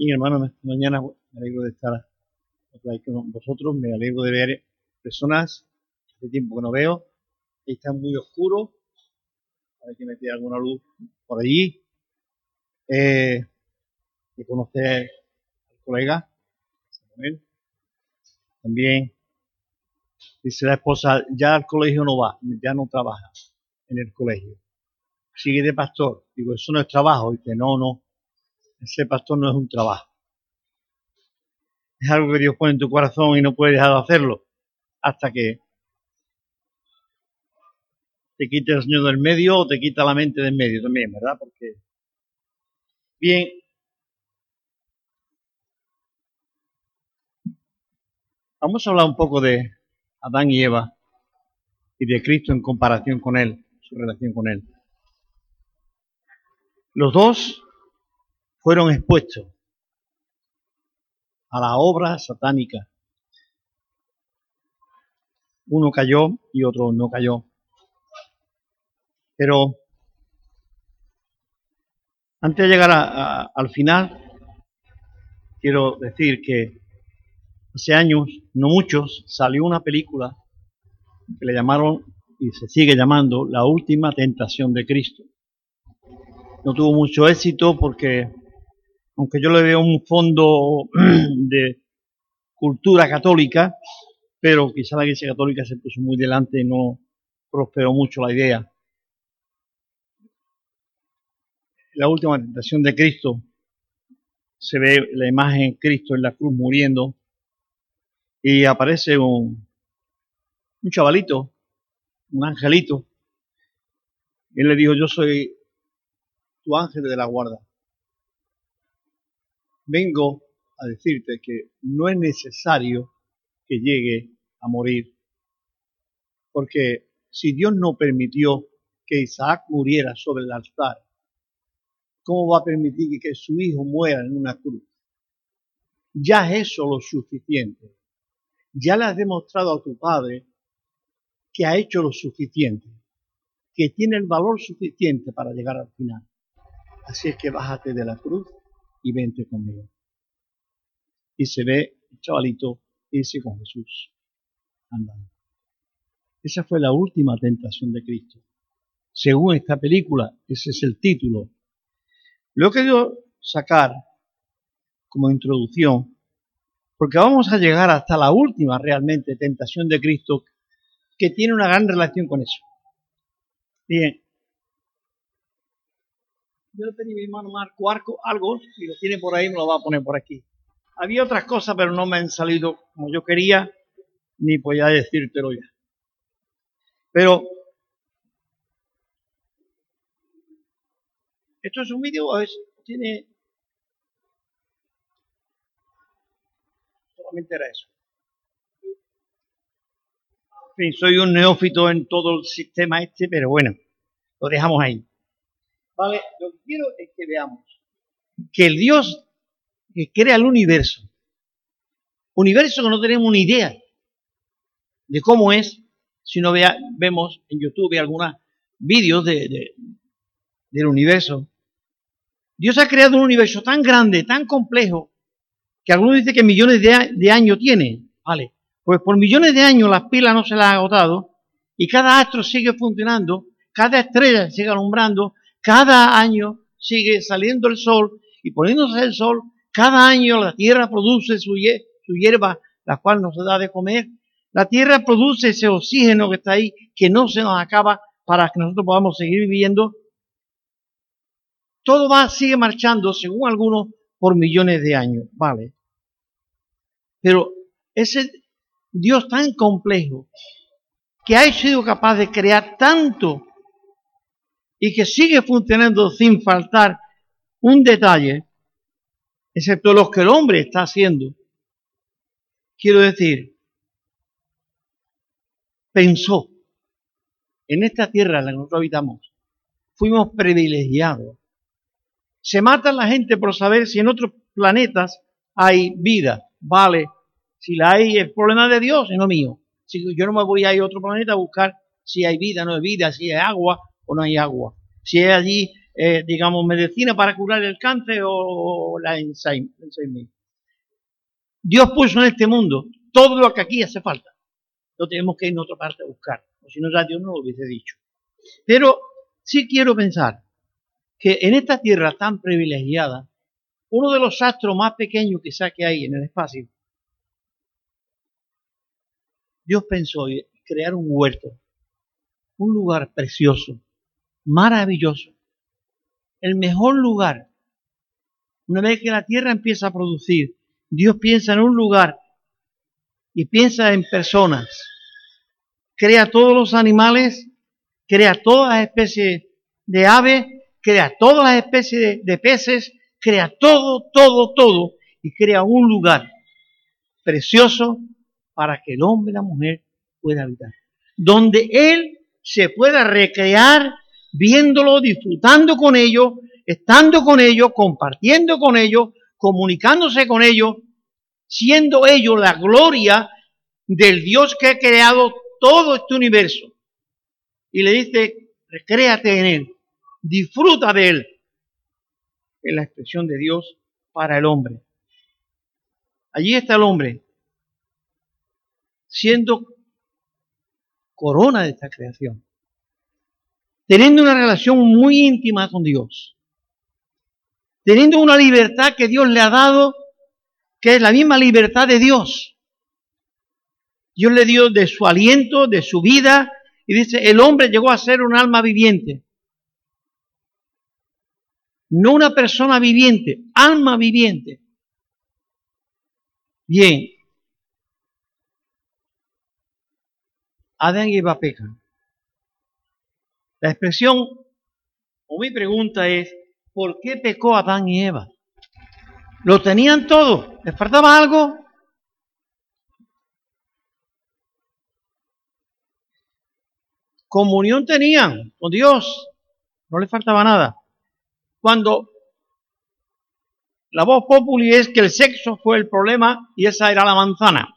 Y hermano, esta mañana me alegro de estar aquí con vosotros, me alegro de ver personas de tiempo que no veo, está muy oscuro, hay que meter alguna luz por allí, eh, de conocer al colega, también dice la esposa, ya al colegio no va, ya no trabaja en el colegio, sigue de pastor, digo, eso no es trabajo, dice, no, no, ese pastor no es un trabajo. Es algo que Dios pone en tu corazón y no puedes dejar de hacerlo hasta que te quite el Señor del medio o te quita la mente del medio también, ¿verdad? Porque, bien, vamos a hablar un poco de Adán y Eva y de Cristo en comparación con Él, su relación con Él. Los dos fueron expuestos a la obra satánica. Uno cayó y otro no cayó. Pero antes de llegar al final, quiero decir que hace años, no muchos, salió una película que le llamaron y se sigue llamando La Última Tentación de Cristo. No tuvo mucho éxito porque aunque yo le veo un fondo de cultura católica, pero quizá la Iglesia Católica se puso muy delante y no prosperó mucho la idea. La última tentación de Cristo se ve la imagen de Cristo en la cruz muriendo y aparece un, un chavalito, un angelito. Él le dijo, yo soy tu ángel de la guarda vengo a decirte que no es necesario que llegue a morir. Porque si Dios no permitió que Isaac muriera sobre el altar, ¿cómo va a permitir que su hijo muera en una cruz? Ya es eso lo suficiente. Ya le has demostrado a tu padre que ha hecho lo suficiente, que tiene el valor suficiente para llegar al final. Así es que bájate de la cruz y vente conmigo. Y se ve el chavalito ese con Jesús andando. Esa fue la última tentación de Cristo. Según esta película, ese es el título. Lo he querido sacar como introducción, porque vamos a llegar hasta la última realmente tentación de Cristo, que tiene una gran relación con eso. Bien, yo le pedí a mi hermano Marco Arco algo y lo tiene por ahí, me lo va a poner por aquí. Había otras cosas, pero no me han salido como yo quería, ni podía decírtelo ya. Pero, ¿esto es un vídeo o es, tiene... Solamente era eso. En fin, soy un neófito en todo el sistema este, pero bueno, lo dejamos ahí. ¿Vale? Lo que quiero es que veamos que el Dios que crea el universo, universo que no tenemos ni idea de cómo es, si no vea, vemos en YouTube algunos vídeos de, del universo. Dios ha creado un universo tan grande, tan complejo, que algunos dicen que millones de, de años tiene. Vale, pues por millones de años las pilas no se las han agotado y cada astro sigue funcionando, cada estrella sigue alumbrando, cada año sigue saliendo el sol y poniéndose el sol, cada año la tierra produce su, hierba, la cual nos da de comer. La tierra produce ese oxígeno que está ahí, que no se nos acaba para que nosotros podamos seguir viviendo. Todo va, sigue marchando, según algunos, por millones de años, ¿vale? Pero ese Dios tan complejo, que ha sido capaz de crear tanto y que sigue funcionando sin faltar un detalle, excepto los que el hombre está haciendo. Quiero decir, pensó en esta tierra en la que nosotros habitamos, fuimos privilegiados. Se mata la gente por saber si en otros planetas hay vida. Vale, si la hay es problema de Dios y no mío. Si yo no me voy a a otro planeta a buscar si hay vida, no hay vida, si hay agua o no hay agua. Si hay allí eh, digamos, medicina para curar el cáncer o la ensayo. Dios puso en este mundo todo lo que aquí hace falta. No tenemos que ir a otra parte a buscar. O si no, ya Dios no lo hubiese dicho. Pero sí quiero pensar que en esta tierra tan privilegiada, uno de los astros más pequeños que que hay en el espacio, Dios pensó en crear un huerto, un lugar precioso, maravilloso, el mejor lugar. Una vez que la tierra empieza a producir, Dios piensa en un lugar y piensa en personas. Crea todos los animales, crea todas las especies de aves, crea todas las especies de, peces, crea todo, todo, todo y crea un lugar precioso para que el hombre y la mujer puedan habitar. Donde él se pueda recrear viéndolo, disfrutando con ellos, estando con ellos, compartiendo con ellos, comunicándose con ellos, siendo ellos la gloria del Dios que ha creado todo este universo. Y le dice, recréate en Él, disfruta de Él. Es la expresión de Dios para el hombre. Allí está el hombre, siendo corona de esta creación, teniendo una relación muy íntima con Dios, teniendo una libertad que Dios le ha dado, que es la misma libertad de Dios. Dios le dio de su aliento, de su vida, y dice, el hombre llegó a ser un alma viviente. No una persona viviente, alma viviente. Bien, Adán y Eva pecan. La expresión o mi pregunta es, ¿por qué pecó Adán y Eva? ¿Lo tenían todo? ¿Les faltaba algo? Comunión tenían con Dios, no les faltaba nada. Cuando la voz populi es que el sexo fue el problema y esa era la manzana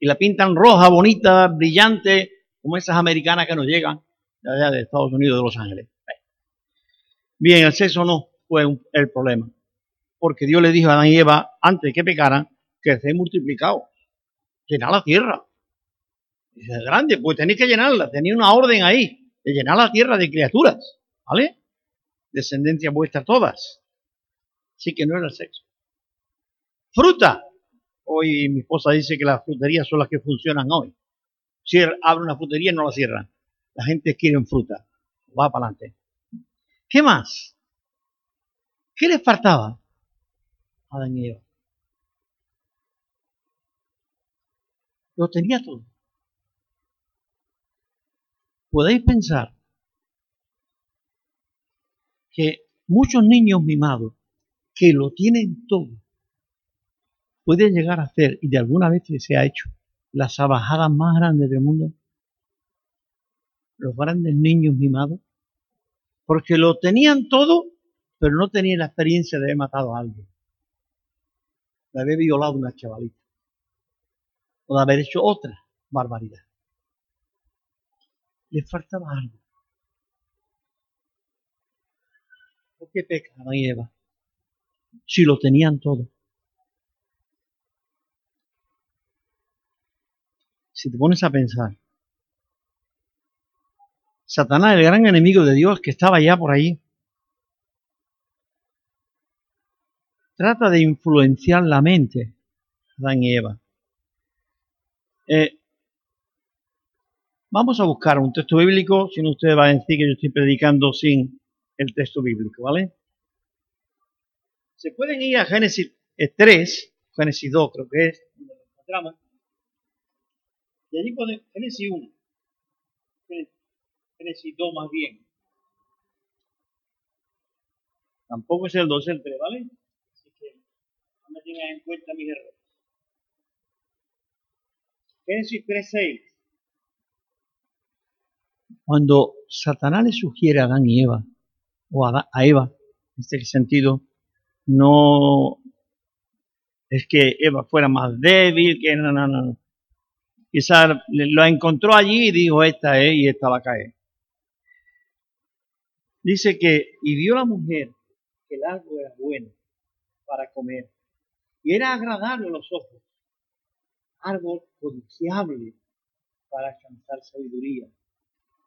y la pintan roja, bonita, brillante, como esas americanas que nos llegan de allá de Estados Unidos, de Los Ángeles. Bien, el sexo no fue el problema, porque Dios le dijo a Adán y Eva, antes que pecaran, que se multiplicado, llenar la tierra. Es grande, pues tenéis que llenarla, tenía una orden ahí, de llenar la tierra de criaturas, ¿vale? Descendencia vuestra todas. Así que no era el sexo. Fruta, Hoy mi esposa dice que las fruterías son las que funcionan hoy. Si abre una frutería no la cierran. La gente quiere fruta. Va para adelante. ¿Qué más? ¿Qué les faltaba a Adán y Eva? Lo tenía todo. Podéis pensar que muchos niños mimados que lo tienen todo puede llegar a ser, y de alguna vez se ha hecho, las abajadas más grandes del mundo? Los grandes niños mimados. Porque lo tenían todo, pero no tenían la experiencia de haber matado a alguien. De haber violado a una chavalita. O de haber hecho otra barbaridad. Les faltaba algo. ¿Por qué pecaban y Eva? Si lo tenían todo. si te pones a pensar, Satanás, el gran enemigo de Dios que estaba ya por ahí, trata de influenciar la mente Adán y Eva. Eh, vamos a buscar un texto bíblico, si no usted va a decir que yo estoy predicando sin el texto bíblico, ¿vale? Se pueden ir a Génesis 3, Génesis 2 creo que es, donde encontramos. Y allí Génesis 1. Génesis 2 más bien. Tampoco es el 2, el 3, ¿vale? Así que no me tengan en cuenta mis errores. Génesis 3, 6. Cuando Satanás le sugiere a Adán y Eva, o a, Eva, en este sentido, no es que Eva fuera más débil, que no, no, no. Quizás lo encontró allí y dijo, esta es y esta va a caer. Dice que, y vio la mujer que el árbol era bueno para comer y era agradable a los ojos, árbol codiciable para alcanzar sabiduría.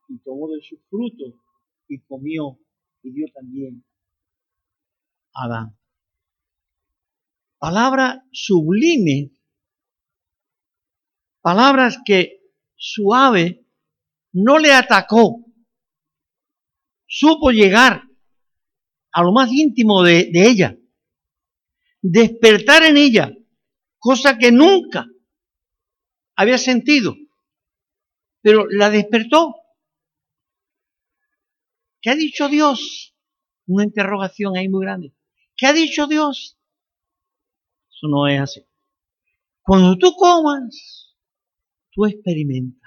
Y tomó de su fruto y comió y dio también a Adán. Palabra sublime, palabras que suave no le atacó, supo llegar a lo más íntimo de, ella, despertar en ella, cosa que nunca había sentido, pero la despertó. ¿Qué ha dicho Dios? Una interrogación ahí muy grande. ¿Qué ha dicho Dios? Eso no es así. Cuando tú comas, tú experimentarás.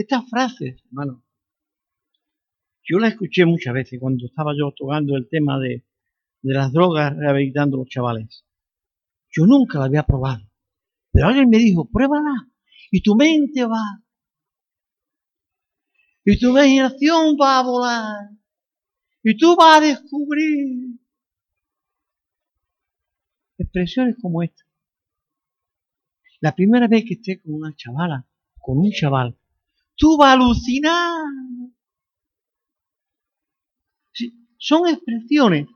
Estas frases, hermano, yo las escuché muchas veces cuando estaba yo tocando el tema de, las drogas rehabilitando a los chavales. Yo nunca la había probado. Pero alguien me dijo, pruébala. Y tu mente va. Y tu imaginación va a volar. Y tú vas a descubrir expresiones como esta. La primera vez que esté con una chavala, con un chaval, tú vas a alucinar. son expresiones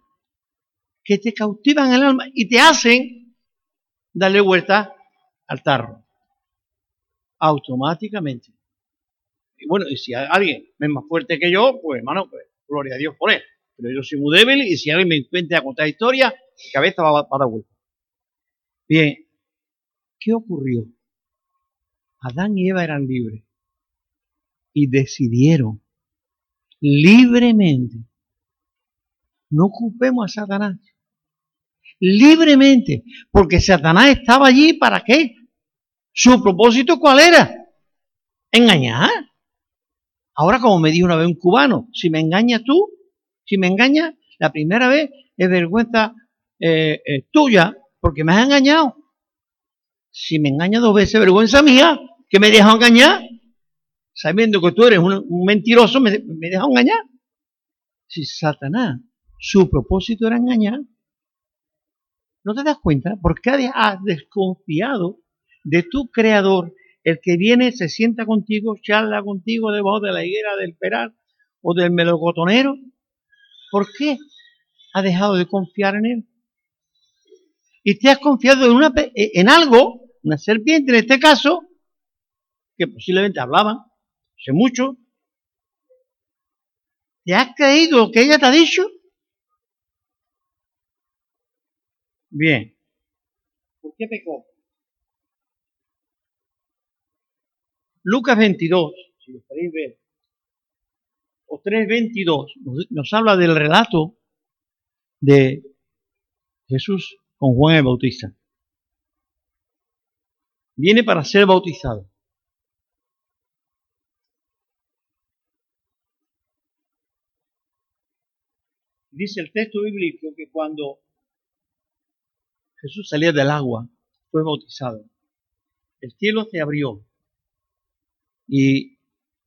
que te cautivan el alma y te hacen darle vuelta al tarro. Automáticamente. Y bueno, y si alguien es más fuerte que yo, pues hermano, pues gloria a Dios por él. Pero yo soy muy débil y si alguien me encuentra a contar historia, cabeza va, va a dar vuelta. Bien, ¿qué ocurrió? Adán y Eva eran libres y decidieron libremente no ocupemos a Satanás libremente, porque Satanás estaba allí para qué? Su propósito cuál era? Engañar. Ahora, como me dijo una vez un cubano, si me engañas tú, si me engañas, la primera vez es vergüenza eh, eh, tuya, porque me has engañado. Si me engañas dos veces, vergüenza mía, que me dejas engañar. Sabiendo que tú eres un, mentiroso, me, me dejas engañar. Si Satanás, su propósito era engañar, ¿No te das cuenta? ¿Por qué has desconfiado de tu creador? El que viene, se sienta contigo, charla contigo debajo de la higuera del peral o del melocotonero. ¿Por qué has dejado de confiar en él? Y te has confiado en, en algo, una serpiente en este caso, que posiblemente hablaba, sé mucho. ¿Te has creído lo que ella te ha dicho? Bien. ¿Por qué pecó? Lucas 22, si lo queréis ver, o 3.22, nos, nos habla del relato de Jesús con Juan el Bautista. Viene para ser bautizado. Dice el texto bíblico que cuando Jesús salía del agua, fue bautizado. El cielo se abrió y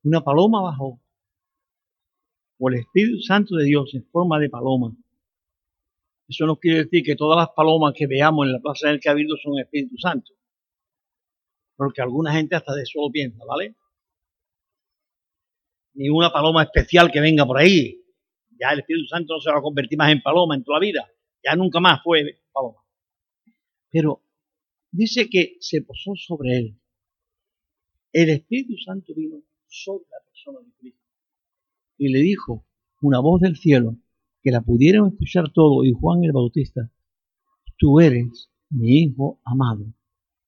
una paloma bajó, o el Espíritu Santo de Dios en forma de paloma. Eso no quiere decir que todas las palomas que veamos en la plaza del Cabildo son Espíritu Santo. Porque alguna gente hasta de eso lo piensa, ¿vale? Ni una paloma especial que venga por ahí. Ya el Espíritu Santo no se va a convertir más en paloma en toda la vida. Ya nunca más fue paloma. Pero dice que se posó sobre él. El Espíritu Santo vino sobre la persona de Cristo. Y le dijo una voz del cielo que la pudieron escuchar todo y Juan el Bautista, tú eres mi hijo amado,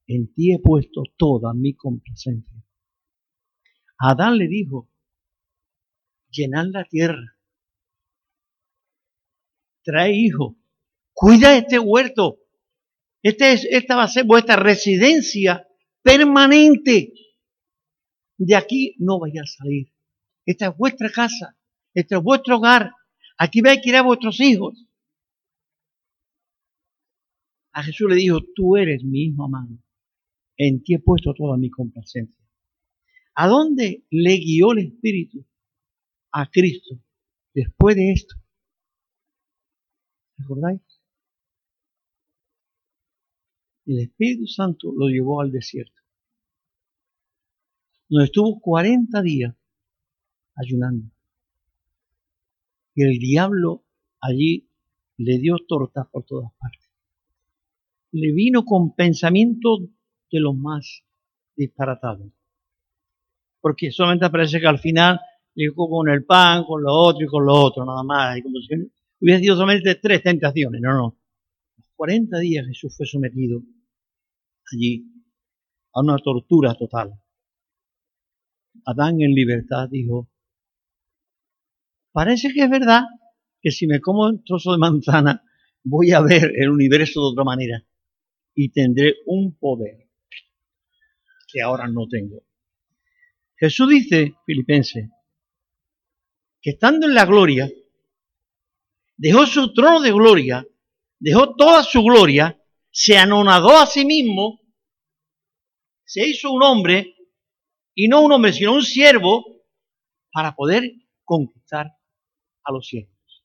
en ti he puesto toda mi complacencia. Adán le dijo, llenad la tierra, trae hijo, cuida este huerto, este esta va a ser vuestra residencia permanente. De aquí no vaya a salir. Esta es vuestra casa. Este es vuestro hogar. Aquí vais a criar a vuestros hijos. A Jesús le dijo, tú eres mi hijo amado. En ti he puesto toda mi complacencia. ¿A dónde le guió el Espíritu? a Cristo después de esto. ¿Recordáis? El Espíritu Santo lo llevó al desierto, donde estuvo 40 días ayunando. Y el diablo allí le dio tortas por todas partes. Le vino con pensamientos de los más disparatados. Porque solamente parece que al final llegó con el pan, con lo otro y con lo otro, nada más. Y como hubiera sido solamente tres tentaciones. No, no. 40 días Jesús fue sometido allí a una tortura total. Adán en libertad dijo, parece que es verdad que si me como un trozo de manzana voy a ver el universo de otra manera y tendré un poder que ahora no tengo. Jesús dice, Filipense, que estando en la gloria, dejó su trono de gloria, dejó toda su gloria, se anonadó a sí mismo, se hizo un hombre, y no un hombre, sino un siervo, para poder conquistar a los siervos.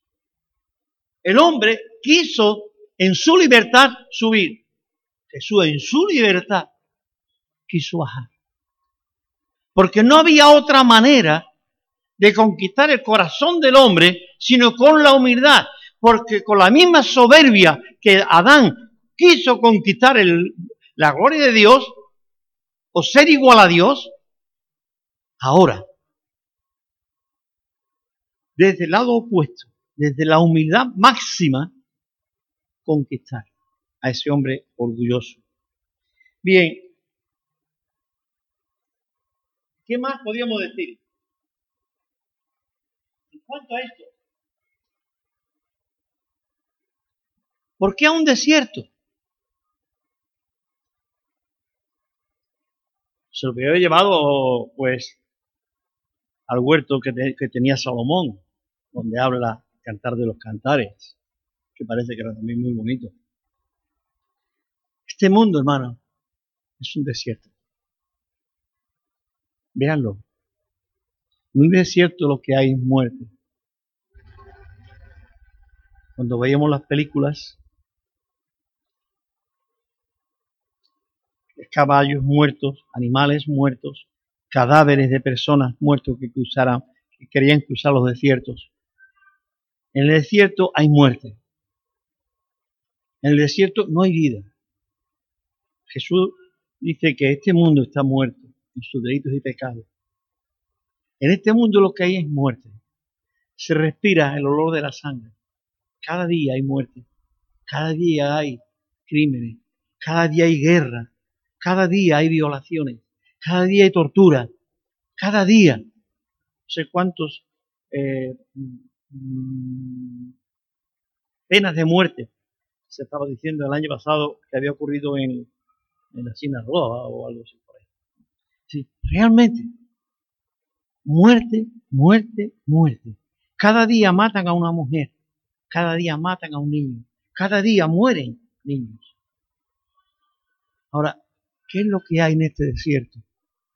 El hombre quiso en su libertad subir. Jesús en su libertad quiso bajar. Porque no había otra manera de conquistar el corazón del hombre, sino con la humildad. Porque con la misma soberbia que Adán quiso conquistar la gloria de Dios, o ser igual a Dios, ahora, desde el lado opuesto, desde la humildad máxima, conquistar a ese hombre orgulloso. Bien, ¿qué más podríamos decir? Cuanto a esto, ¿por qué a un desierto? Se lo había llevado, pues, al huerto que, que tenía Salomón, donde habla Cantar de los Cantares, que parece que era también muy bonito. Este mundo, hermano, es un desierto. Véanlo. En un desierto lo que hay es muerte. Cuando veíamos las películas, caballos muertos, animales muertos, cadáveres de personas muertos que cruzaran, que querían cruzar los desiertos. En el desierto hay muerte. En el desierto no hay vida. Jesús dice que este mundo está muerto en sus delitos y pecados. En este mundo lo que hay es muerte. Se respira el olor de la sangre. Cada día hay muerte. Cada día hay crímenes. Cada día hay guerra. Cada día hay violaciones. Cada día hay tortura. Cada día. No sé cuántos eh, Mm, penas de muerte. Se estaba diciendo el año pasado que había ocurrido en, en la China Roja o algo así por ahí. Sí, realmente. Muerte, muerte, muerte. Cada día matan a una mujer. Cada día matan a un niño. Cada día mueren niños. Ahora, ¿qué es lo que hay en este desierto?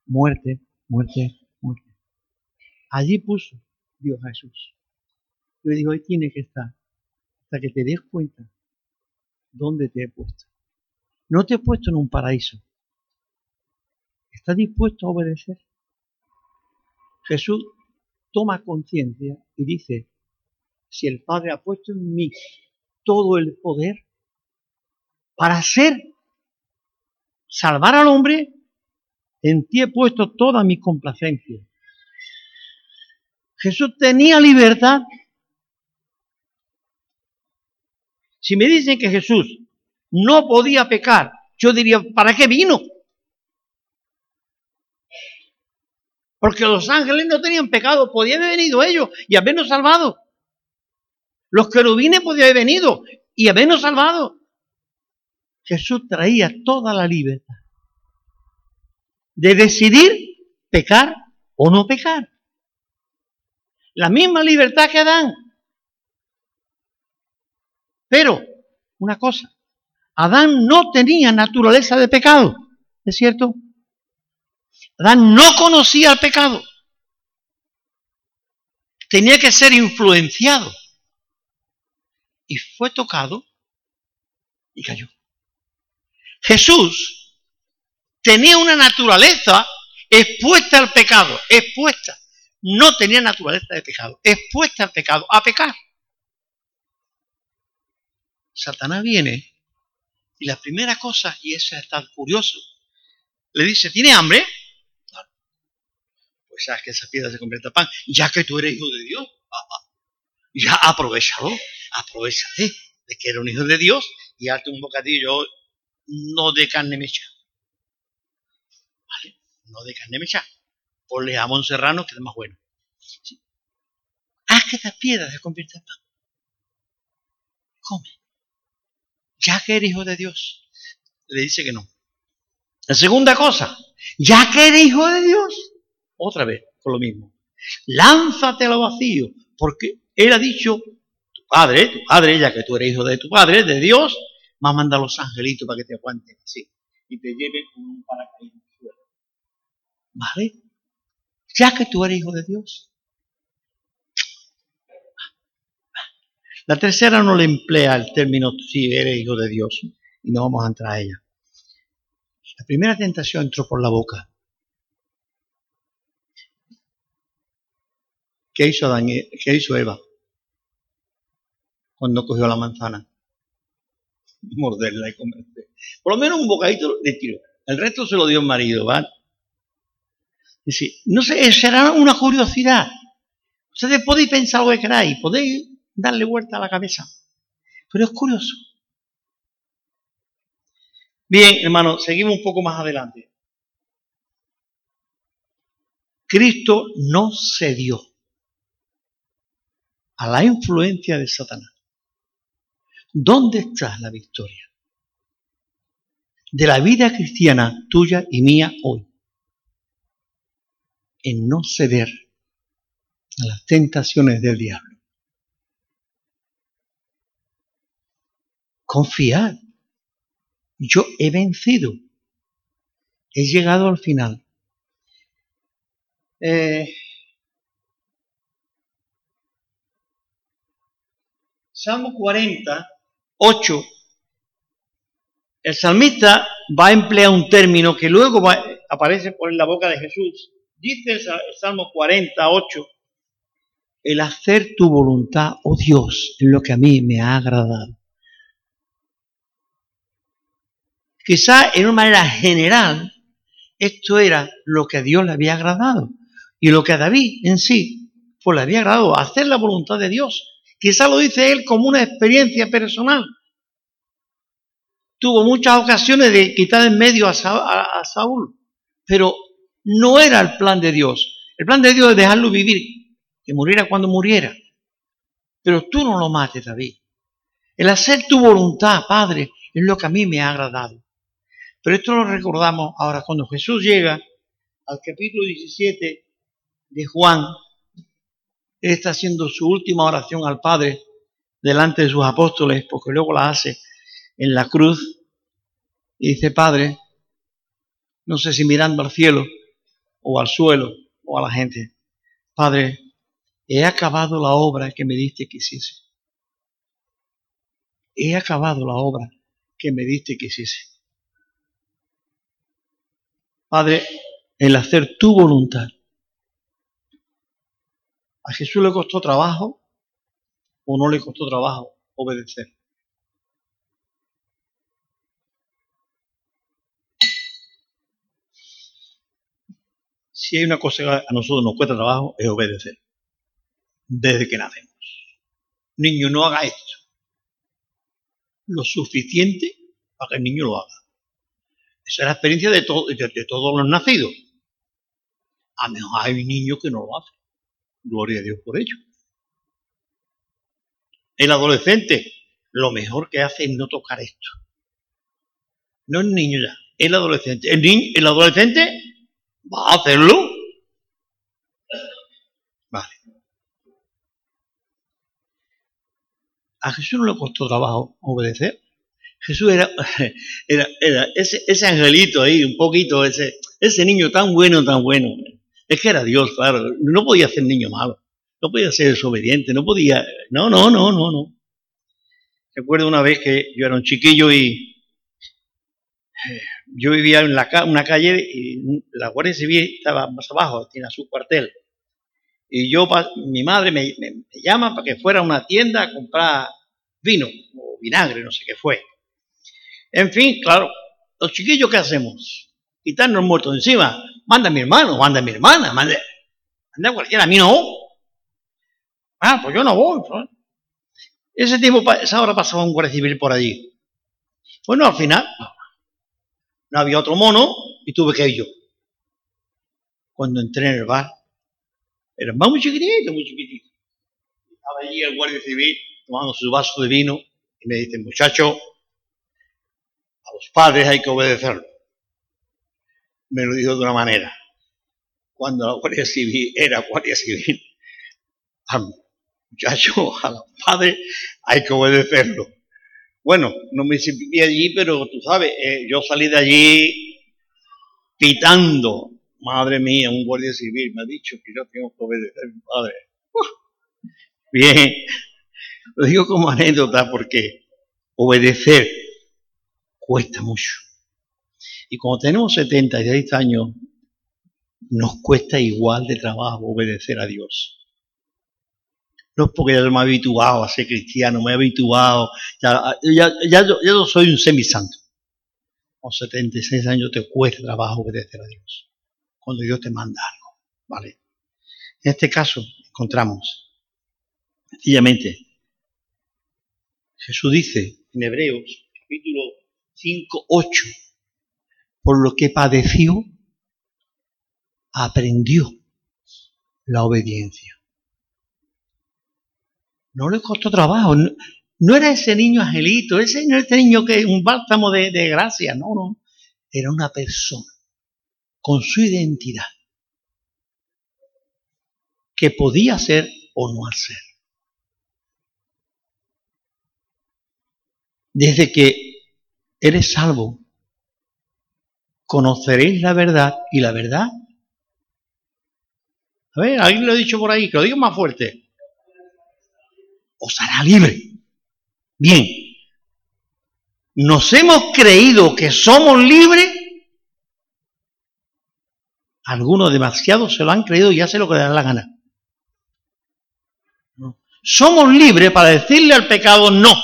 Muerte, muerte, muerte. Allí puso Dios Jesús. Yo digo, ahí tiene que estar. Hasta que te des cuenta dónde te he puesto. No te he puesto en un paraíso. ¿Estás dispuesto a obedecer? Jesús toma conciencia y dice, si el Padre ha puesto en mí todo el poder para hacer, salvar al hombre, en ti he puesto toda mi complacencia. Jesús tenía libertad Si me dicen que Jesús no podía pecar, yo diría, ¿para qué vino? Porque los ángeles no tenían pecado, podían haber venido ellos y habernos salvado. Los querubines podían haber venido y habernos salvado. Jesús traía toda la libertad de decidir pecar o no pecar. La misma libertad que Adán. Pero, una cosa, Adán no tenía naturaleza de pecado, ¿es cierto? Adán no conocía el pecado. tenía que ser influenciado. Y fue tocado y cayó. Jesús tenía una naturaleza expuesta al pecado, expuesta. No tenía naturaleza de pecado, expuesta al pecado, a pecar. Satanás viene y la primera cosa, y eso es estar curioso, le dice, ¿tiene hambre? Pues sabes que esa piedra se convierte en pan, ya que tú eres hijo de Dios. Ya aprovechalo, aprovechate de que eres un hijo de Dios y hazte un bocadillo no de carne mecha. ¿Vale? No de carne mecha. Ponle jamón serrano que es más bueno. Haz que esta piedra se convierta en pan. Come. Ya que eres hijo de Dios. Le dice que no. La segunda cosa, ya que eres hijo de Dios, otra vez, por lo mismo. Lánzate a lo vacío, porque Él ha dicho, padre, tu padre, ya que tú eres hijo de tu padre, de Dios, va a mandar a los angelitos para que te aguanten así y te lleven con un paracaídas ¿Vale? Ya que tú eres hijo de Dios. La tercera no le emplea el término si eres hijo de Dios y no vamos a entrar a ella. La primera tentación entró por la boca. ¿Qué hizo, Adán, ¿Qué hizo Eva cuando cogió la manzana? Morderla y comerse. Por lo menos un bocadito de tiro. El resto se lo dio el marido, ¿vale? no sé, será una curiosidad. Ustedes podéis pensar lo que queráis, podéis darle vuelta a la cabeza. Pero es curioso. Bien, hermano, seguimos un poco más adelante. Cristo no cedió a la influencia de Satanás. ¿Dónde está la victoria? De la vida cristiana tuya y mía hoy. En no ceder a las tentaciones del diablo. Confiar yo he vencido. He llegado al final. Eh, Salmo 40, 8. El salmista va a emplear un término que luego aparece por la boca de Jesús. Dice el Salmo 48, el hacer tu voluntad, oh Dios, es lo que a mí me ha agradado. Quizá en una manera general, esto era lo que a Dios le había agradado. Y lo que a David en sí, pues le había agradado, hacer la voluntad de Dios. Quizá lo dice él como una experiencia personal. Tuvo muchas ocasiones de quitar en medio a, Saúl, pero no era el plan de Dios. El plan de Dios es dejarlo vivir, que muriera cuando muriera. Pero tú no lo mates, David. El hacer tu voluntad, Padre, es lo que a mí me ha agradado. Pero esto lo recordamos ahora cuando Jesús llega al capítulo 17 de Juan. Él está haciendo su última oración al Padre delante de sus apóstoles, porque luego la hace en la cruz. Y dice, Padre, no sé si mirando al cielo o al suelo o a la gente, Padre, he acabado la obra que me diste que hiciese. He acabado la obra que me diste que hiciese. Padre, el hacer tu voluntad. ¿A Jesús le costó trabajo o no le costó trabajo obedecer? Si hay una cosa que a nosotros nos cuesta trabajo es obedecer. Desde que nacemos. Niño, no haga esto. Lo suficiente para que el niño lo haga. Esa es la experiencia de, de, todos los nacidos. A mejor hay niños que no lo hacen. Gloria a Dios por ello. El adolescente, lo mejor que hace es no tocar esto. No el niño ya, el adolescente. El, niño, el adolescente va a hacerlo. Vale. A Jesús no le costó trabajo obedecer. Jesús era, era, ese, ese, angelito ahí, un poquito, ese, ese niño tan bueno, tan bueno. Es que era Dios, claro. No podía ser niño malo. no podía ser desobediente, no podía, no, no, no, no, no. Recuerdo una vez que yo era un chiquillo y eh, yo vivía en una calle y la Guardia Civil estaba más abajo, tiene su cuartel. Y yo, mi madre me, llama para que fuera a una tienda a comprar vino o vinagre, no sé qué fue. En fin, claro, los chiquillos, ¿qué hacemos? Quitarnos muertos encima. Manda a mi hermano, manda a mi hermana, manda, manda a cualquiera, a mí no. Ah, pues yo no voy. Ese tiempo, esa hora pasaba un guardia civil por allí. Bueno, al final, no había otro mono y tuve que ir yo. Cuando entré en el bar, era más muy chiquitito, muy chiquitito. Estaba allí el guardia civil tomando su vaso de vino y me dice, muchacho, a los padres hay que obedecerlo. Me lo dijo de una manera. Cuando la Guardia Civil era Guardia Civil, muchacho, a los padres hay que obedecerlo. Bueno, no me hice allí, pero tú sabes, eh, yo salí de allí pitando. Madre mía, un guardia civil me ha dicho que yo tengo que obedecer a mi padre. bien, lo digo como anécdota porque obedecer cuesta mucho. Y cuando tenemos 76 años, nos cuesta igual de trabajo obedecer a Dios. No es porque ya me he habituado a ser cristiano, me he habituado, ya, yo, soy un semisanto. Con 76 años te cuesta trabajo obedecer a Dios. Cuando Dios te manda algo, ¿vale? En este caso encontramos, sencillamente, Jesús dice en Hebreos, capítulo 5, 8, por lo que padeció, aprendió la obediencia. No le costó trabajo. No, era ese niño angelito, ese no niño que un bálsamo de, de gracia, no, no. Era una persona con su identidad que podía ser o no hacer. Desde que eres salvo, conoceréis la verdad y la verdad. A ver, alguien lo ha dicho por ahí, que lo digo más fuerte os hará libre. Bien, ¿nos hemos creído que somos libres? Algunos demasiado se lo han creído y hace lo que le la gana. Somos libres para decirle al pecado no,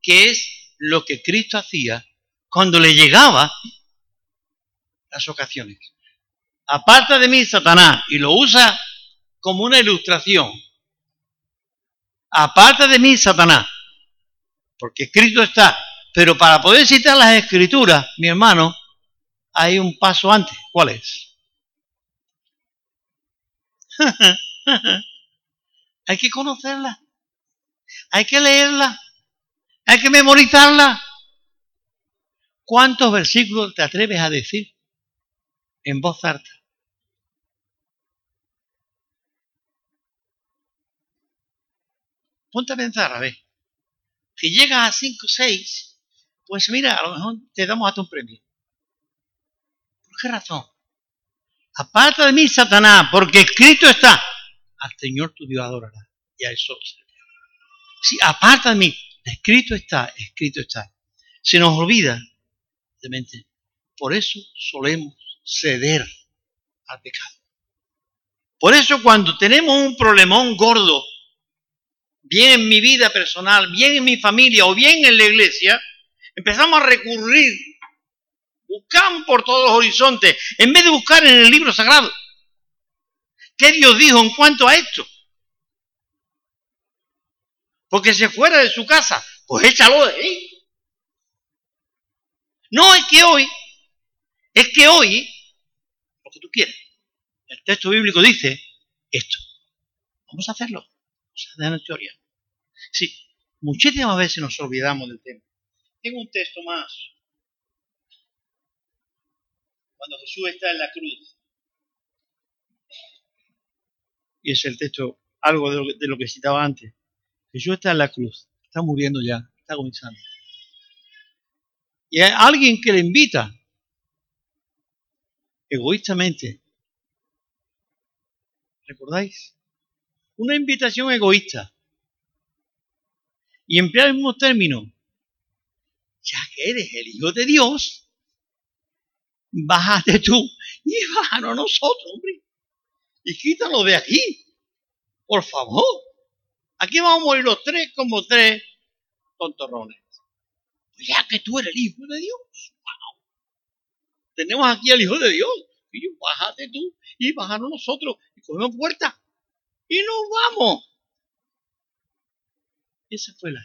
que es lo que Cristo hacía cuando le llegaba ocasiones. Aparta de mí, Satanás, y lo usa como una ilustración aparte de mí, Satanás, porque escrito está. Pero para poder citar las escrituras, mi hermano, hay un paso antes. ¿Cuál es? hay que conocerla. Hay que leerla. Hay que memorizarla. ¿Cuántos versículos te atreves a decir en voz alta? Ponte a pensar, a ver. Si llegas a 5 o 6, pues mira, a lo mejor te damos hasta un premio. ¿Por qué razón? Aparte de mí, Satanás, porque escrito está, al Señor tu Dios adorará y a eso Si aparte de mí, escrito está, escrito está. Se nos olvida, mente. Por eso solemos ceder al pecado. Por eso cuando tenemos un problemón gordo bien en mi vida personal, bien en mi familia o bien en la iglesia, empezamos a recurrir, buscamos por todos los horizontes, en vez de buscar en el libro sagrado. ¿Qué Dios dijo en cuanto a esto? Porque se fuera de su casa, pues échalo de ahí. No es que hoy, es que hoy, tú quieres, el texto bíblico dice esto. Vamos a hacerlo de la teoría. Sí, muchísimas veces nos olvidamos del tema. Tengo un texto más. Cuando Jesús está en la cruz. Y es el texto, algo de lo, de lo que citaba antes. Jesús está en la cruz, está muriendo ya, está comenzando. Y hay alguien que le invita, egoístamente. ¿Recordáis? una invitación egoísta. Y emplea el mismo término. Ya que eres el Hijo de Dios, bájate tú y bájanos nosotros, hombre. Y quítalo de aquí. Por favor. Aquí vamos a morir los tres como tres tontorrones. Pues ya que tú eres el Hijo de Dios. Tenemos aquí al Hijo de Dios. Y yo, bájate tú y bájanos nosotros. Y cogemos puerta. Y nos vamos. Esa fue la,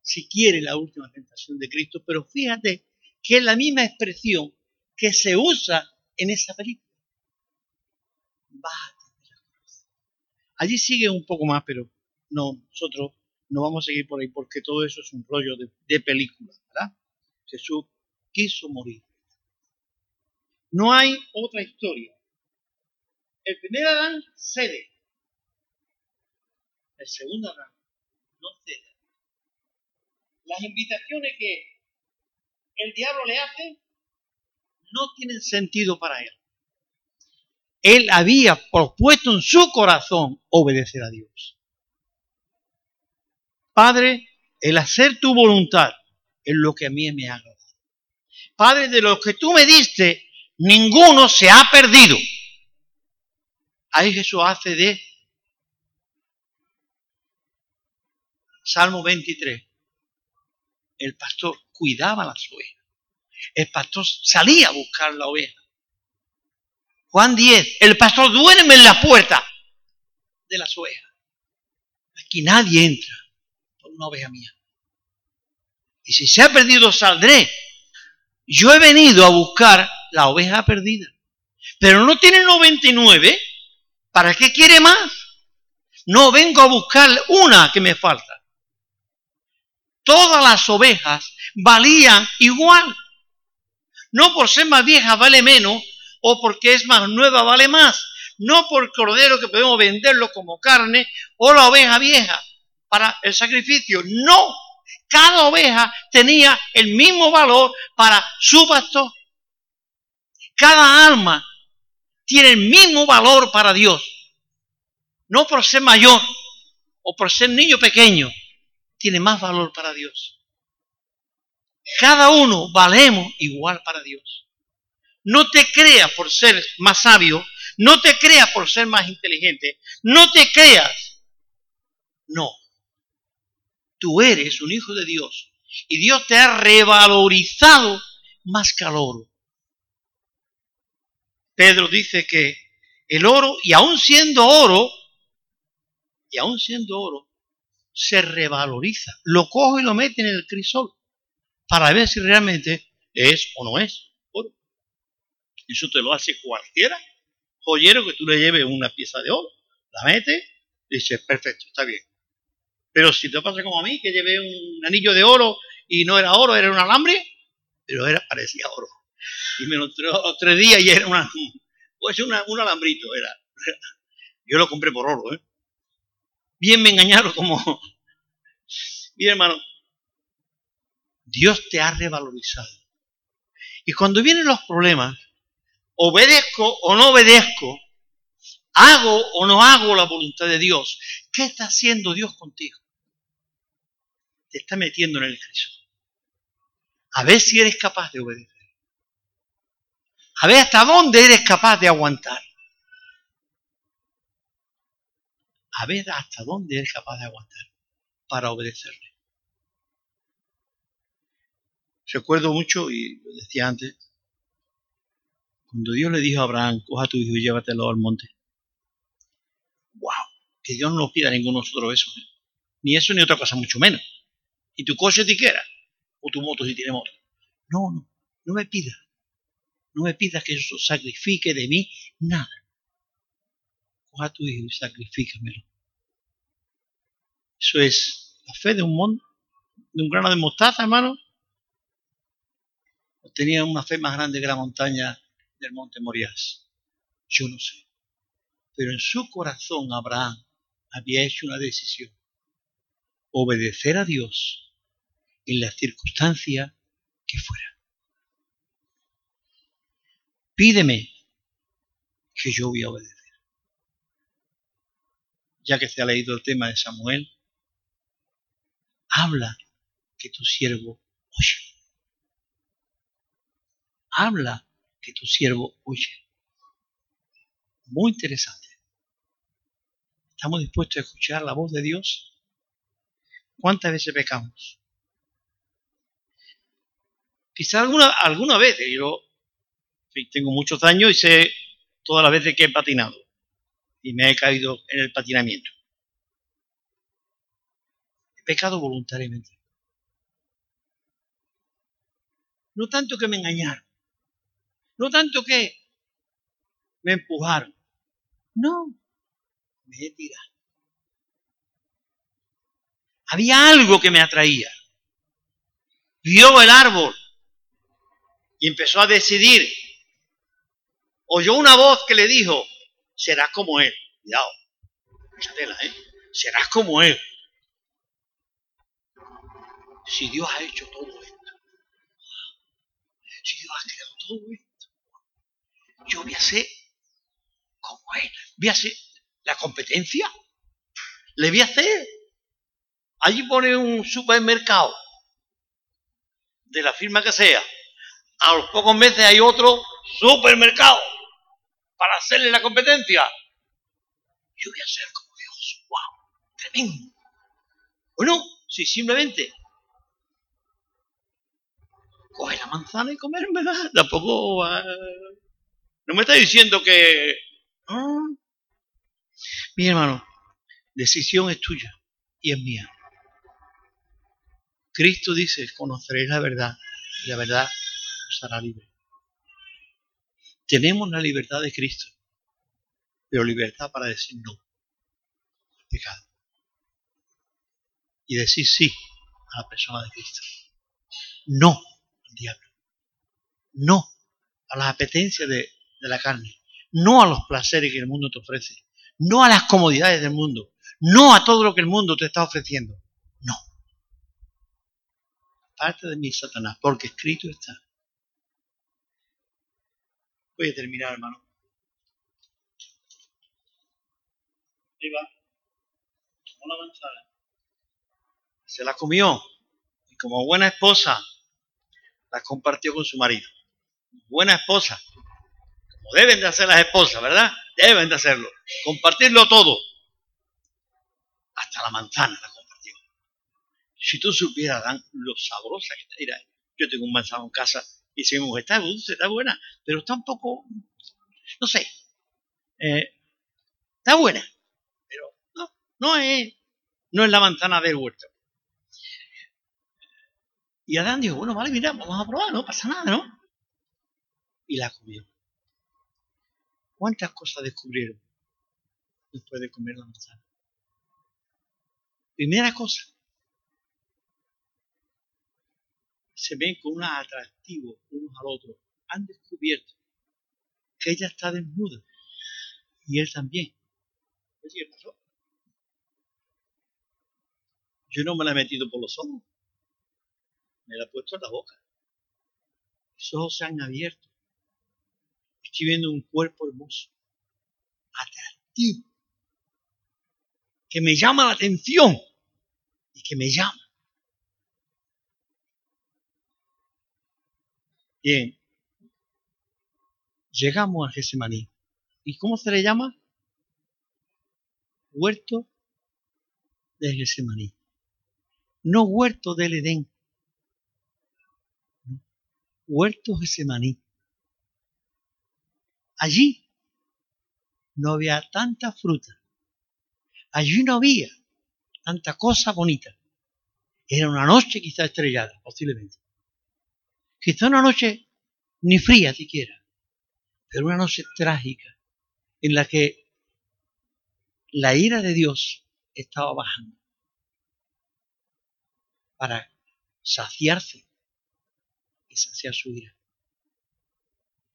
si quiere, la última tentación de Cristo. Pero fíjate que es la misma expresión que se usa en esa película. Bájate Allí sigue un poco más, pero no, nosotros no vamos a seguir por ahí porque todo eso es un rollo de, de película, ¿verdad? Jesús quiso morir. No hay otra historia. El primer Adán cede. El segundo Adán no cede. Las invitaciones que el diablo le hace no tienen sentido para él. Él había propuesto en su corazón obedecer a Dios. Padre, el hacer tu voluntad es lo que a mí me agrada. Padre, de lo que tú me diste, ninguno se ha perdido. Ahí Jesús hace de Salmo 23. El pastor cuidaba las ovejas. El pastor salía a buscar la oveja. Juan 10. El pastor duerme en la puerta de las ovejas. Aquí nadie entra por una oveja mía. Y si se ha perdido, saldré yo he venido a buscar la oveja perdida. Pero no tiene 99. ¿Para qué quiere más? No vengo a buscar una que me falta. Todas las ovejas valían igual. No por ser más vieja vale menos o porque es más nueva vale más. No por cordero que podemos venderlo como carne o la oveja vieja para el sacrificio. No, cada oveja tenía el mismo valor para su pastor. Cada alma tiene el mismo valor para Dios. No por ser mayor o por ser niño pequeño, tiene más valor para Dios. Cada uno valemos igual para Dios. No te creas por ser más sabio, no te creas por ser más inteligente, no te creas. No, tú eres un hijo de Dios y Dios te ha revalorizado más que al oro. Pedro dice que el oro, y aún siendo oro, y aún siendo oro, se revaloriza. Lo coge y lo mete en el crisol para ver si realmente es o no es oro. Eso te lo hace cualquiera joyero que tú le lleves una pieza de oro. La mete, dice, perfecto, está bien. Pero si te pasa como a mí, que llevé un anillo de oro y no era oro, era un alambre, pero era, parecía oro. Y me lo tres días y era una, pues un alambrito, era. Yo lo compré por oro, ¿eh? Bien me engañaron como... Bien, hermano, Dios te ha revalorizado. Y cuando vienen los problemas, obedezco o no obedezco, hago o no hago la voluntad de Dios, ¿qué está haciendo Dios contigo? Te está metiendo en el Cristo. A ver si eres capaz de obedecer. A ver hasta dónde eres capaz de aguantar. A ver hasta dónde eres capaz de aguantar para obedecerle. Recuerdo mucho, y lo decía antes, cuando Dios le dijo a Abraham, coja a tu hijo y llévatelo al monte wow, que Dios no nos pida a ninguno de nosotros eso. ¿eh? Ni eso ni otra cosa, mucho menos. Y tu coche si quiera, o tu moto si tiene moto. No, no, no me pidas. No me pidas que eso sacrifique de mí nada. Coja tu hijo y sacrifícamelo. Eso es la fe de un, mon, de un grano de mostaza, hermano. O tenía una fe más grande que la montaña del monte Moriás. Yo no sé. Pero en su corazón Abraham había hecho una decisión. Obedecer a Dios en la circunstancia que fuera. Pídeme que yo voy a obedecer. ya que se ha leído el tema de Samuel, habla que tu siervo oye. Habla que tu siervo oye. Muy interesante. ¿Estamos dispuestos a escuchar la voz de Dios? ¿Cuántas veces pecamos? Quizá alguna, alguna vez, yo tengo muchos años y sé todas las veces que he patinado y me he caído en el patinamiento. He pecado voluntariamente. No tanto que me engañaron, no tanto que me empujaron, no, me he tirado. Había algo que me atraía. Vio el árbol y empezó a decidir. Oyó una voz que le dijo, serás como él. Cuidado, ¿eh? Serás como él. Si Dios ha hecho todo esto, si Dios ha creado todo esto, yo voy a ser como él. Voy a hacer la competencia. Le voy a hacer. Allí pone un supermercado de la firma que sea. A los pocos meses hay otro supermercado para hacerle la competencia. Yo voy a ser como Dios. ¡Wow! Tremendo. Bueno, si simplemente coge la manzana y comérmela, tampoco. no me está diciendo que. Mi hermano, decisión es tuya y es mía. Cristo dice, conoceréis la verdad y la verdad os hará libre. Tenemos la libertad de Cristo, pero libertad para decir no al pecado. Y decir sí a la persona de Cristo. No al diablo. No a las apetencias de, de la carne. No a los placeres que el mundo te ofrece no a las comodidades del mundo, no a todo lo que el mundo te está ofreciendo, no. Parte de mí, Satanás, porque escrito está. Voy a terminar, hermano. Ahí va. Tomó la manzana. Se la comió. Y como buena esposa, la compartió con su marido. Buena esposa. Como deben de hacer las esposas, ¿verdad? Deben de hacerlo. Compartirlo todo. Hasta la manzana la compartió. Si tú supieras, Dan, lo sabrosa que está. Mira, yo tengo un manzano en casa y mi está dulce, está buena, pero está un poco, no sé, eh, está buena, pero no, no es, no es la manzana del huerto. Y Adán dijo, bueno, vale, mira, vamos a probar, no pasa nada, ¿no? Y la comió. ¿Cuántas cosas descubrieron después de comer la manzana? Primera cosa, se ven con un atractivo unos al otro. Han descubierto que ella está desnuda y él también. ¿Qué pasó? Yo no me la he metido por los ojos, me la he puesto en la boca. Los ojos se han abierto estoy viendo un cuerpo hermoso, atractivo, que me llama la atención y que me llama. Bien, llegamos a Gesemaní. ¿Y cómo se le llama? Huerto de Gesemaní. No huerto del Edén. Huerto Gesemaní. Allí no había tanta fruta. Allí no había tanta cosa bonita. Era una noche quizá estrellada, posiblemente. Quizá una noche ni fría siquiera, pero una noche trágica en la que la ira de Dios estaba bajando para saciarse y saciar su ira.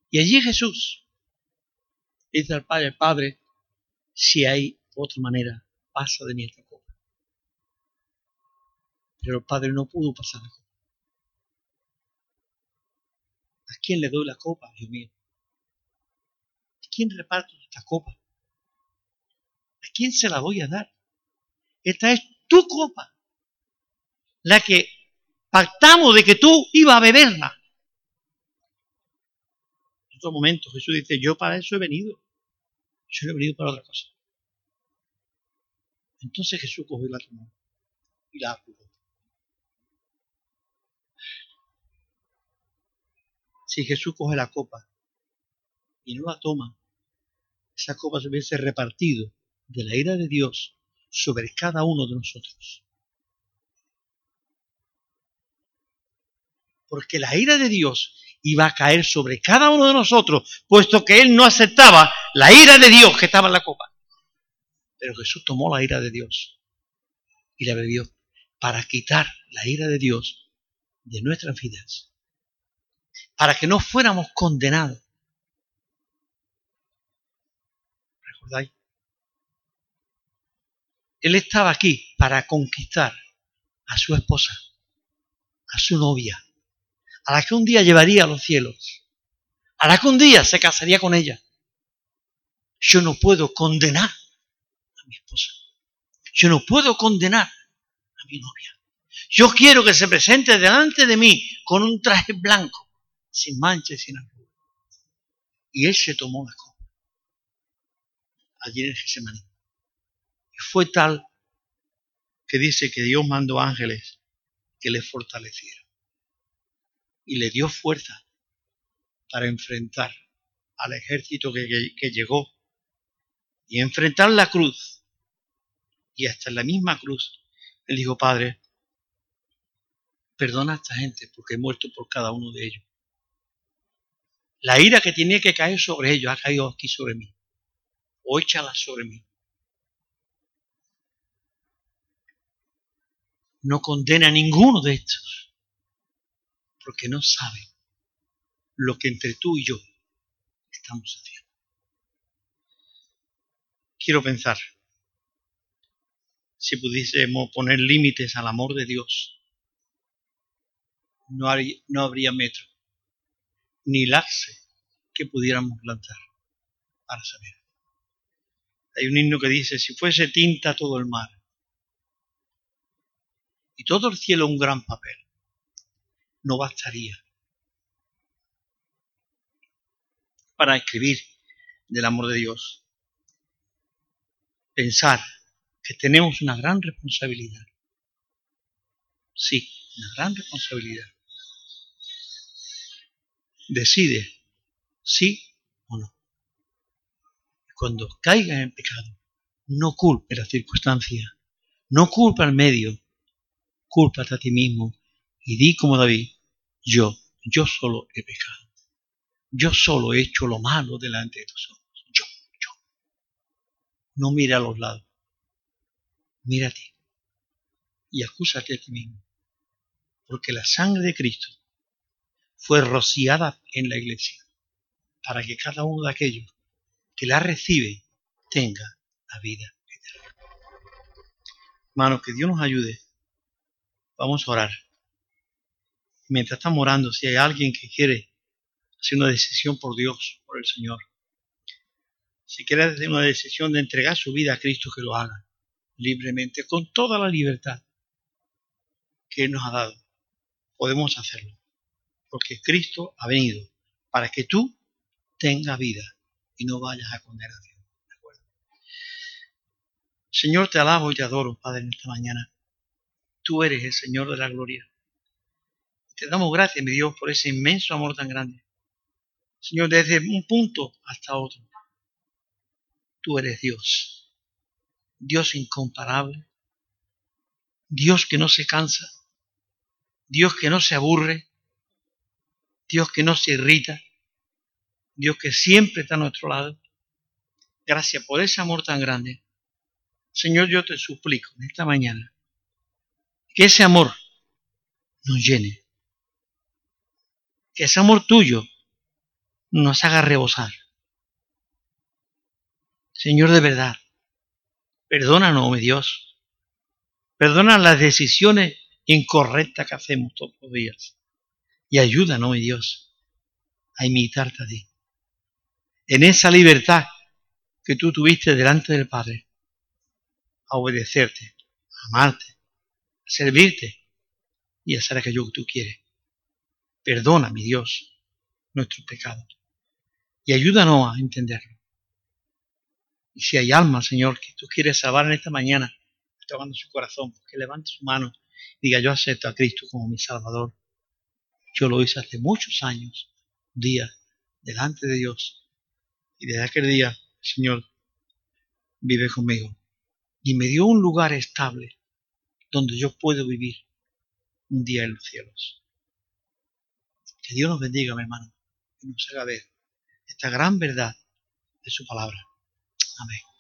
Y allí Jesús dice al Padre, Padre, si hay otra manera, pasa de mí esta copa. Pero el Padre no pudo pasar la copa. ¿A quién le doy la copa, Dios mío? ¿A quién reparto esta copa? ¿A quién se la voy a dar? Esta es tu copa, la que pactamos de que tú ibas a beberla. En otro momento Jesús dice, yo para eso he venido. Yo he venido para otra cosa. Entonces Jesús cogió la tomó y la apuró. Si Jesús coge la copa y no la toma, esa copa se hubiese repartido de la ira de Dios sobre cada uno de nosotros. Porque la ira de Dios iba a caer sobre cada uno de nosotros, puesto que Él no aceptaba la ira de Dios que estaba en la copa. Pero Jesús tomó la ira de Dios y la bebió para quitar la ira de Dios de nuestras vidas, para que no fuéramos condenados. ¿Recordáis? Él estaba aquí para conquistar a su esposa, a su novia, a la que un día llevaría a los cielos, a la que un día se casaría con ella. Yo no puedo condenar a mi esposa. Yo no puedo condenar a mi novia. Yo quiero que se presente delante de mí con un traje blanco, sin mancha y sin arruga. Y él se tomó la copa allí en Getsemaní. Y fue tal que dice que Dios mandó ángeles que le fortalecieran. Y le dio fuerza para enfrentar al ejército que, que llegó y enfrentar la cruz. Y hasta en la misma cruz, él dijo, Padre, perdona a esta gente porque he muerto por cada uno de ellos. La ira que tenía que caer sobre ellos ha caído aquí sobre mí. O échala sobre mí. No condena a ninguno de estos porque no saben lo que entre tú y yo estamos haciendo. Quiero pensar si pudiésemos poner límites al amor de Dios no, no habría metro, ni laxe que pudiéramos lanzar para saber. Hay un himno que dice, si fuese tinta todo el mar y todo el cielo un gran papel, no bastaría para escribir del amor de Dios. Pensar que tenemos una gran responsabilidad. Sí, una gran responsabilidad decide sí o no. Cuando caiga en pecado, no culpe la circunstancia, no culpa al medio, culpa a ti mismo y di como David, yo, yo solo he pecado. Yo solo he hecho lo malo delante de tus ojos. Yo, yo. No mira a los lados. Mira a ti. Y acúsate a ti mismo. Porque la sangre de Cristo fue rociada en la iglesia, para que cada uno de aquellos que la recibe tenga la vida eterna. Hermanos, que Dios nos ayude. Vamos a orar. Mientras estamos orando, si hay alguien que quiere hacer una decisión por Dios, por el Señor, si quiere hacer una decisión de entregar su vida a Cristo, que lo haga libremente, con toda la libertad que Él nos ha dado. Podemos hacerlo porque Cristo ha venido para que tú tengas vida y no vayas a condenación. ¿De acuerdo? Señor, te alabo y te adoro, Padre, en esta mañana. Tú eres el Señor de la gloria. Te damos gracias, mi Dios, por ese inmenso amor tan grande. Señor, desde un punto hasta otro. Tú eres Dios. Dios incomparable. Dios que no se cansa. Dios que no se aburre. Dios que no se irrita, Dios que siempre está a nuestro lado. Gracias por ese amor tan grande. Señor, yo te suplico en esta mañana que ese amor nos llene, que ese amor tuyo nos haga rebosar. Señor, de verdad, perdónanos, mi Dios. Perdona las decisiones incorrectas que hacemos todos los días y ayúdanos, mi Dios, a imitarte a ti. En esa libertad que tú tuviste delante del Padre, a obedecerte, a amarte, a servirte y a hacer aquello que tú quieres. Perdona, mi Dios, nuestros pecados y ayúdanos a entenderlo. Y si hay alma, Señor, que tú quieres salvar en esta mañana, tocando su corazón, que levante su mano y diga, yo acepto a Cristo como mi Salvador. Yo lo hice hace muchos años, un día, delante de Dios. Y desde aquel día, Señor, vive conmigo. Y me dio un lugar estable donde yo puedo vivir un día en los cielos. Que Dios nos bendiga, mi hermano, y nos haga ver esta gran verdad de su palabra. Amén.